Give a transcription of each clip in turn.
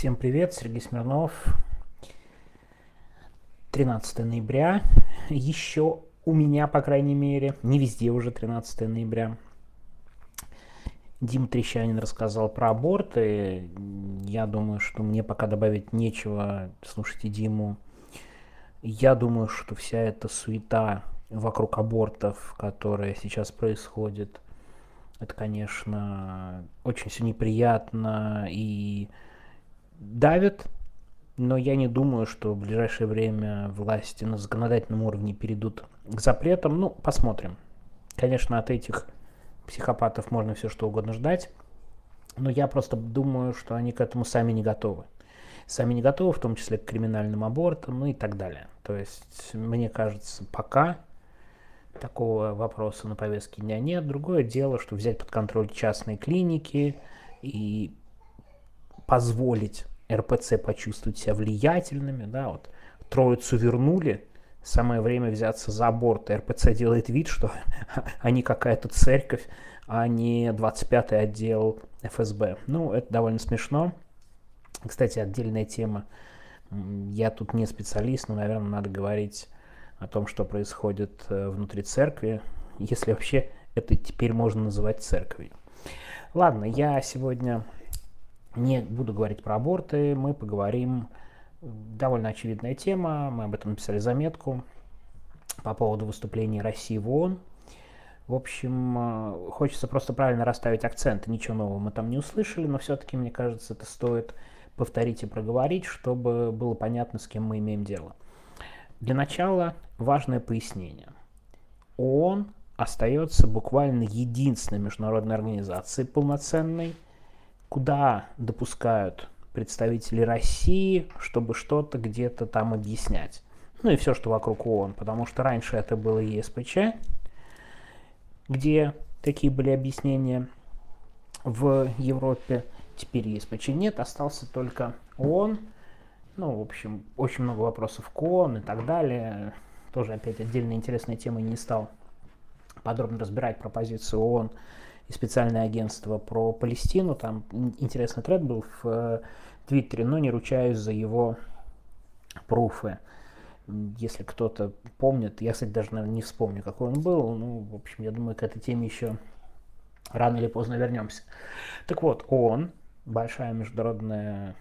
Всем привет, Сергей Смирнов. 13 ноября. Еще у меня, по крайней мере, не везде уже 13 ноября. Дим Трещанин рассказал про аборты. Я думаю, что мне пока добавить нечего. Слушайте Диму. Я думаю, что вся эта суета вокруг абортов, которая сейчас происходит, это, конечно, очень все неприятно и давит, но я не думаю, что в ближайшее время власти на законодательном уровне перейдут к запретам. Ну, посмотрим. Конечно, от этих психопатов можно все что угодно ждать, но я просто думаю, что они к этому сами не готовы. Сами не готовы, в том числе к криминальным абортам, ну и так далее. То есть, мне кажется, пока такого вопроса на повестке дня нет. Другое дело, что взять под контроль частные клиники и позволить РПЦ почувствовать себя влиятельными, да, вот троицу вернули, самое время взяться за аборт. РПЦ делает вид, что они какая-то церковь, а не 25-й отдел ФСБ. Ну, это довольно смешно. Кстати, отдельная тема. Я тут не специалист, но, наверное, надо говорить о том, что происходит э, внутри церкви, если вообще это теперь можно называть церковью. Ладно, я сегодня не буду говорить про аборты, мы поговорим, довольно очевидная тема, мы об этом написали заметку по поводу выступления России в ООН. В общем, э, хочется просто правильно расставить акценты, ничего нового мы там не услышали, но все-таки, мне кажется, это стоит повторить и проговорить, чтобы было понятно, с кем мы имеем дело. Для начала важное пояснение. ООН остается буквально единственной международной организацией полноценной, куда допускают представители России, чтобы что-то где-то там объяснять. Ну и все, что вокруг ООН, потому что раньше это было ЕСПЧ, где такие были объяснения в Европе. Теперь ЕСПЧ нет, остался только ООН. Ну, в общем, очень много вопросов к ООН и так далее. Тоже опять отдельная интересная тема, не стал подробно разбирать про позицию ООН и специальное агентство про Палестину. Там интересный тред был в э, Твиттере, но не ручаюсь за его пруфы. Если кто-то помнит, я, кстати, даже, наверное, не вспомню, какой он был. Ну, в общем, я думаю, к этой теме еще рано или поздно вернемся. Так вот, ООН, большая международная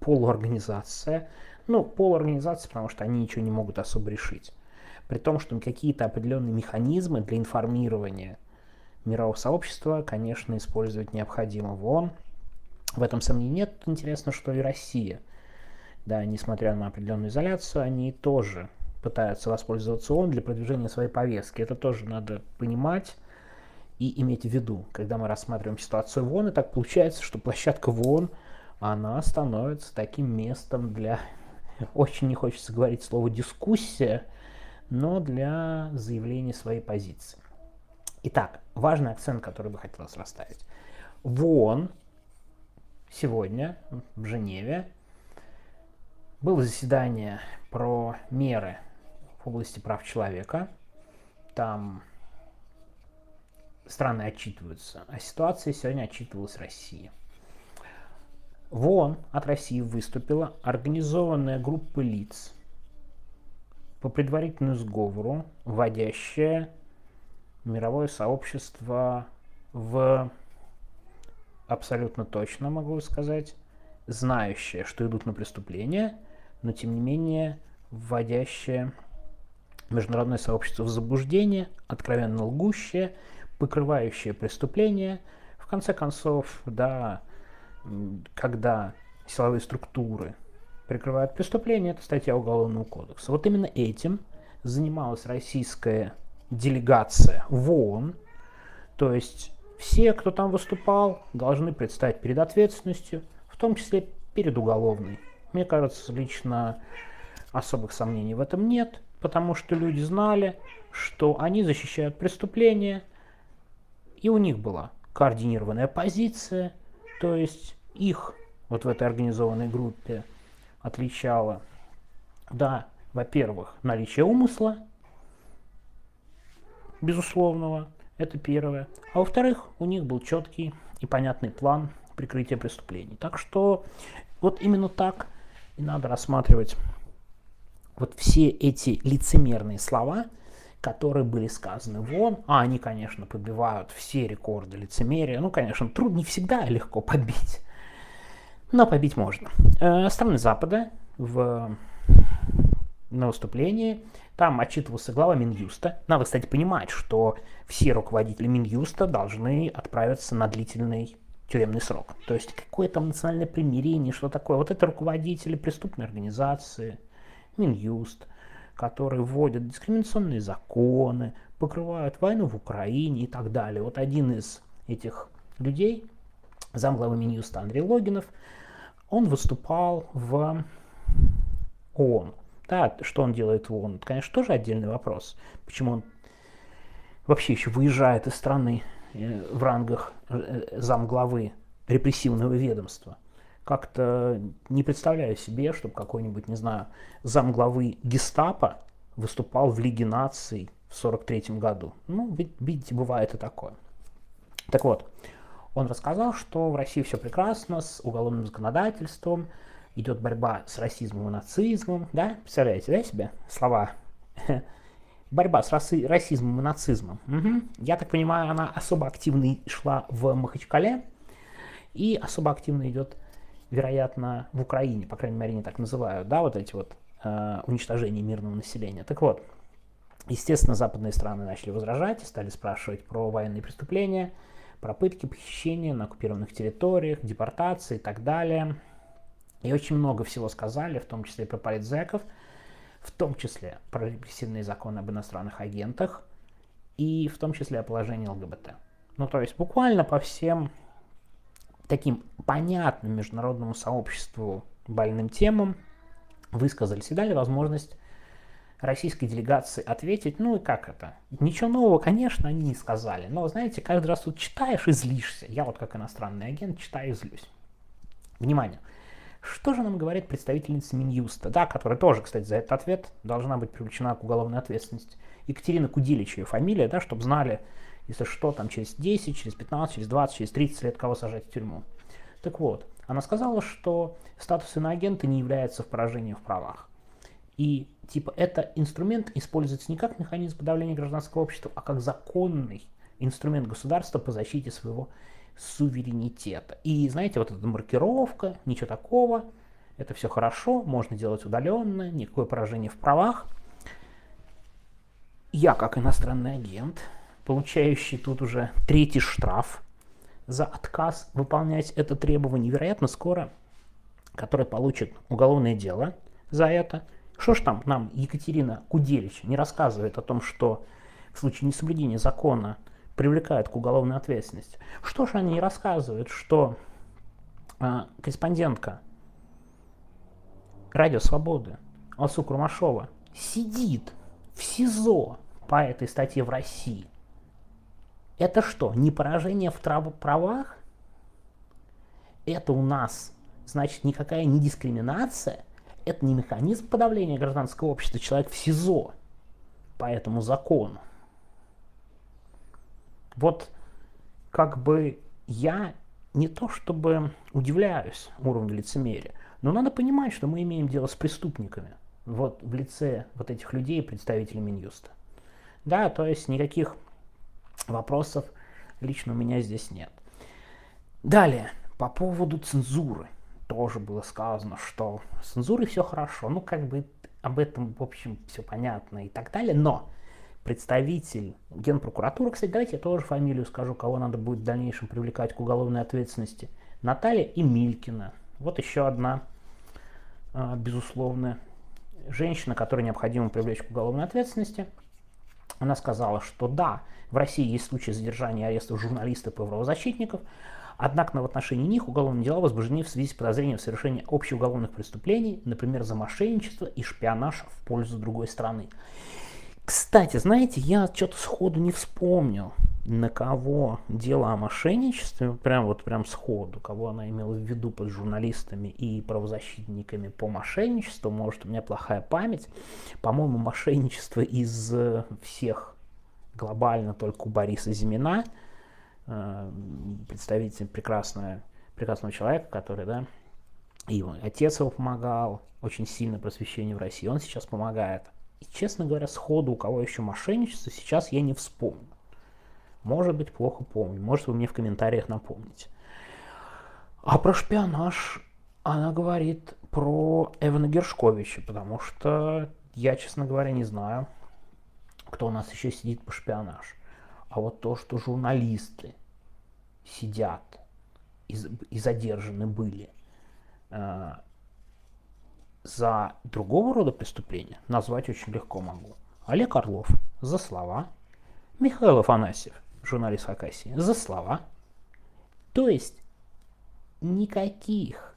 полуорганизация, ну, полуорганизация, потому что они ничего не могут особо решить. При том, что какие-то определенные механизмы для информирования мирового сообщества, конечно, использовать необходимо в ООН. В этом сомнений нет. Интересно, что и Россия, да, несмотря на определенную изоляцию, они тоже пытаются воспользоваться ООН для продвижения своей повестки. Это тоже надо понимать и иметь в виду, когда мы рассматриваем ситуацию в ООН. И так получается, что площадка в ООН, она становится таким местом для, очень не хочется говорить слово дискуссия, но для заявления своей позиции. Итак, важный акцент, который бы хотелось расставить. В ООН сегодня в Женеве было заседание про меры в области прав человека. Там страны отчитываются. О ситуации сегодня отчитывалась Россия. В ООН от России выступила организованная группа лиц по предварительному сговору, вводящая мировое сообщество в абсолютно точно, могу сказать, знающее, что идут на преступления, но тем не менее вводящее международное сообщество в заблуждение, откровенно лгущее, покрывающее преступления. В конце концов, да, когда силовые структуры прикрывают преступления, это статья Уголовного кодекса. Вот именно этим занималась российская делегация в ООН, то есть все, кто там выступал, должны предстать перед ответственностью, в том числе перед уголовной. Мне кажется, лично особых сомнений в этом нет, потому что люди знали, что они защищают преступления, и у них была координированная позиция, то есть их вот в этой организованной группе отличало, да, во-первых, наличие умысла, безусловного, это первое. А во-вторых, у них был четкий и понятный план прикрытия преступлений. Так что Вот именно так и надо рассматривать вот все эти лицемерные слова, которые были сказаны вон, а они, конечно, побивают все рекорды лицемерия. Ну, конечно, труд не всегда легко побить, но побить можно. Э, страны Запада в, на выступлении там отчитывался глава Минюста. Надо, кстати, понимать, что все руководители Минюста должны отправиться на длительный тюремный срок. То есть какое там национальное примирение, что такое. Вот это руководители преступной организации, Минюст, которые вводят дискриминационные законы, покрывают войну в Украине и так далее. Вот один из этих людей, замглавы Минюста Андрей Логинов, он выступал в ООН. Да, что он делает в ООН, это, конечно, тоже отдельный вопрос. Почему он вообще еще выезжает из страны э, в рангах э, замглавы репрессивного ведомства. Как-то не представляю себе, чтобы какой-нибудь, не знаю, замглавы гестапо выступал в Лиге наций в 1943 году. Ну, видите, бывает и такое. Так вот, он рассказал, что в России все прекрасно с уголовным законодательством, идет борьба с расизмом и нацизмом, да, представляете, да, себе слова? Борьба с раси, расизмом и нацизмом. Угу. Я так понимаю, она особо активно шла в Махачкале и особо активно идет, вероятно, в Украине, по крайней мере, они так называют, да, вот эти вот э, уничтожения мирного населения. Так вот, естественно, западные страны начали возражать и стали спрашивать про военные преступления, про пытки, похищения на оккупированных территориях, депортации и так далее. И очень много всего сказали, в том числе про политзеков, в том числе про репрессивные законы об иностранных агентах и в том числе о положении ЛГБТ. Ну, то есть буквально по всем таким понятным международному сообществу больным темам высказались и дали возможность российской делегации ответить, ну и как это? Ничего нового, конечно, они не сказали, но, знаете, каждый раз тут читаешь и злишься. Я вот как иностранный агент читаю и злюсь. Внимание! Что же нам говорит представительница Минюста, да, которая тоже, кстати, за этот ответ должна быть привлечена к уголовной ответственности. Екатерина Кудилич, ее фамилия, да, чтобы знали, если что, там через 10, через 15, через 20, через 30 лет кого сажать в тюрьму. Так вот, она сказала, что статус иноагента не является в поражении в правах. И типа это инструмент используется не как механизм подавления гражданского общества, а как законный инструмент государства по защите своего суверенитета. И знаете, вот эта маркировка, ничего такого, это все хорошо, можно делать удаленно, никакое поражение в правах. Я, как иностранный агент, получающий тут уже третий штраф за отказ выполнять это требование, вероятно, скоро, который получит уголовное дело за это. Что ж там нам Екатерина Куделич не рассказывает о том, что в случае несоблюдения закона привлекают к уголовной ответственности. Что же они рассказывают, что э, корреспондентка Радио Свободы Алсу Курмашова сидит в СИЗО по этой статье в России. Это что, не поражение в правах? Это у нас, значит, никакая не дискриминация, это не механизм подавления гражданского общества, человек в СИЗО по этому закону. Вот как бы я не то чтобы удивляюсь уровню лицемерия, но надо понимать, что мы имеем дело с преступниками. Вот в лице вот этих людей, представителей Минюста. Да, то есть никаких вопросов лично у меня здесь нет. Далее, по поводу цензуры. Тоже было сказано, что с цензурой все хорошо. Ну, как бы об этом, в общем, все понятно и так далее. Но представитель Генпрокуратуры, кстати, давайте я тоже фамилию скажу, кого надо будет в дальнейшем привлекать к уголовной ответственности. Наталья Эмилькина. Вот еще одна, а, безусловно, женщина, которую необходимо привлечь к уголовной ответственности. Она сказала, что да, в России есть случаи задержания и ареста журналистов и правозащитников, однако в отношении них уголовные дела возбуждены в связи с подозрением в совершении общеуголовных преступлений, например, за мошенничество и шпионаж в пользу другой страны. Кстати, знаете, я что-то сходу не вспомнил, на кого дело о мошенничестве, прям вот прям сходу, кого она имела в виду под журналистами и правозащитниками по мошенничеству. Может, у меня плохая память. По-моему, мошенничество из э, всех глобально только у Бориса Зимина, э, представитель прекрасного, прекрасного человека, который, да, И отец его помогал очень сильно просвещению в России. Он сейчас помогает. И, честно говоря, сходу у кого еще мошенничество, сейчас я не вспомню. Может быть, плохо помню. Может, вы мне в комментариях напомните. А про шпионаж она говорит про Эвана Гершковича, потому что я, честно говоря, не знаю, кто у нас еще сидит по шпионаж. А вот то, что журналисты сидят и, и задержаны были э, за другого рода преступления, назвать очень легко могу. Олег Орлов за слова, Михаил Афанасьев, журналист Хакасии, за слова. То есть никаких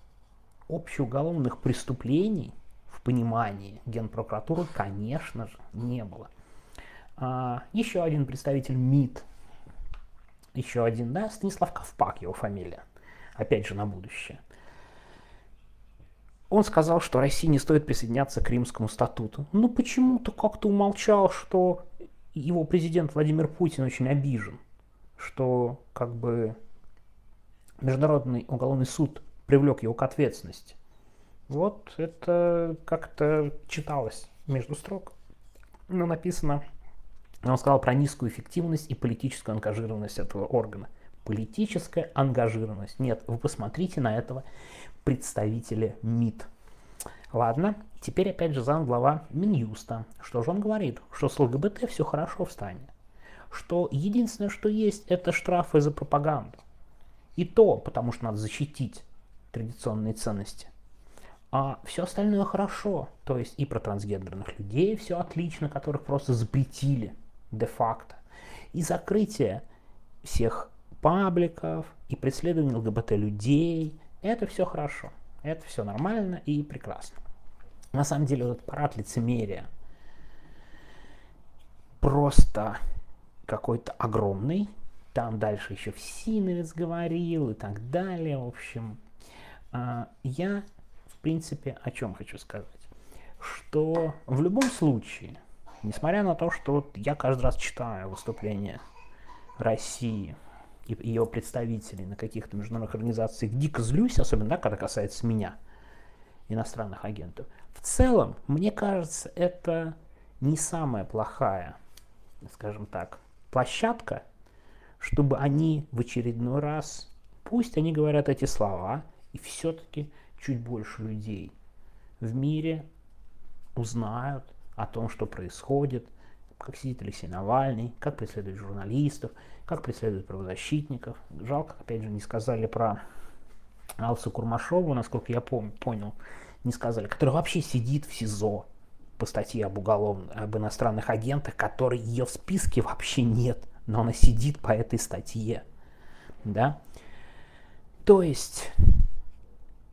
общеуголовных преступлений в понимании Генпрокуратуры, конечно же, не было. А, еще один представитель МИД, еще один, да, Станислав Ковпак, его фамилия, опять же на будущее. Он сказал, что России не стоит присоединяться к Римскому статуту. Но ну, почему-то как-то умолчал, что его президент Владимир Путин очень обижен, что как бы Международный уголовный суд привлек его к ответственности. Вот это как-то читалось между строк. Но написано он сказал про низкую эффективность и политическую ангажированность этого органа. Политическая ангажированность. Нет, вы посмотрите на этого представителя МИД. Ладно, теперь опять же зам глава Минюста. Что же он говорит? Что с ЛГБТ все хорошо в стране. Что единственное, что есть, это штрафы за пропаганду. И то, потому что надо защитить традиционные ценности. А все остальное хорошо. То есть и про трансгендерных людей все отлично, которых просто запретили де-факто. И закрытие всех пабликов, и преследование ЛГБТ-людей, это все хорошо. Это все нормально и прекрасно. На самом деле этот парад лицемерия просто какой-то огромный. Там дальше еще Всиновец говорил и так далее. В общем, а, я, в принципе, о чем хочу сказать. Что в любом случае – Несмотря на то, что я каждый раз читаю выступления России и ее представителей на каких-то международных организациях, дико злюсь, особенно да, когда касается меня, иностранных агентов. В целом, мне кажется, это не самая плохая, скажем так, площадка, чтобы они в очередной раз, пусть они говорят эти слова, и все-таки чуть больше людей в мире узнают о том, что происходит, как сидит Алексей Навальный, как преследуют журналистов, как преследуют правозащитников. Жалко, опять же, не сказали про Алсу Курмашову, насколько я пом- понял, не сказали, которая вообще сидит в СИЗО по статье об, уголовных, об иностранных агентах, которой ее в списке вообще нет, но она сидит по этой статье. Да? То есть,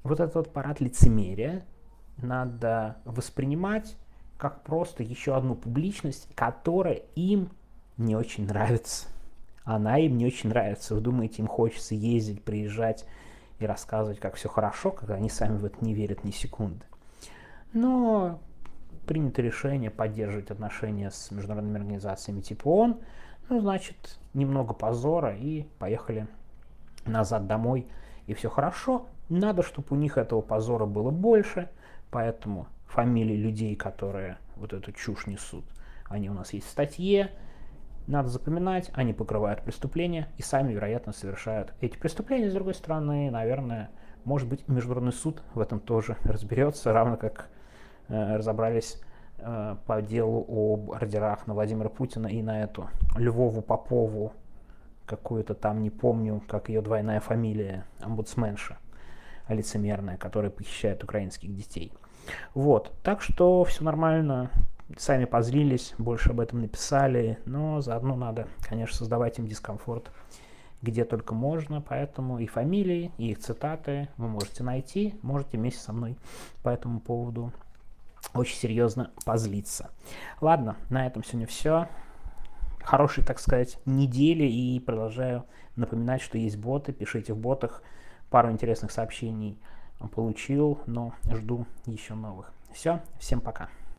вот этот вот парад лицемерия надо воспринимать как просто еще одну публичность, которая им не очень нравится. Она им не очень нравится. Вы думаете, им хочется ездить, приезжать и рассказывать, как все хорошо, когда они сами в это не верят ни секунды. Но принято решение поддерживать отношения с международными организациями типа ООН, ну, значит, немного позора и поехали назад домой, и все хорошо. Надо, чтобы у них этого позора было больше, поэтому фамилии людей, которые вот эту чушь несут. Они у нас есть в статье, надо запоминать, они покрывают преступления и сами, вероятно, совершают эти преступления. С другой стороны, наверное, может быть, Международный суд в этом тоже разберется, равно как э, разобрались э, по делу об ордерах на Владимира Путина и на эту Львову Попову, какую-то там, не помню, как ее двойная фамилия, омбудсменша лицемерная, которая похищает украинских детей. Вот, так что все нормально, сами позлились, больше об этом написали, но заодно надо, конечно, создавать им дискомфорт где только можно, поэтому и фамилии, и их цитаты вы можете найти, можете вместе со мной по этому поводу очень серьезно позлиться. Ладно, на этом сегодня все. Хорошей, так сказать, недели и продолжаю напоминать, что есть боты, пишите в ботах пару интересных сообщений получил, но жду еще новых. Все, всем пока.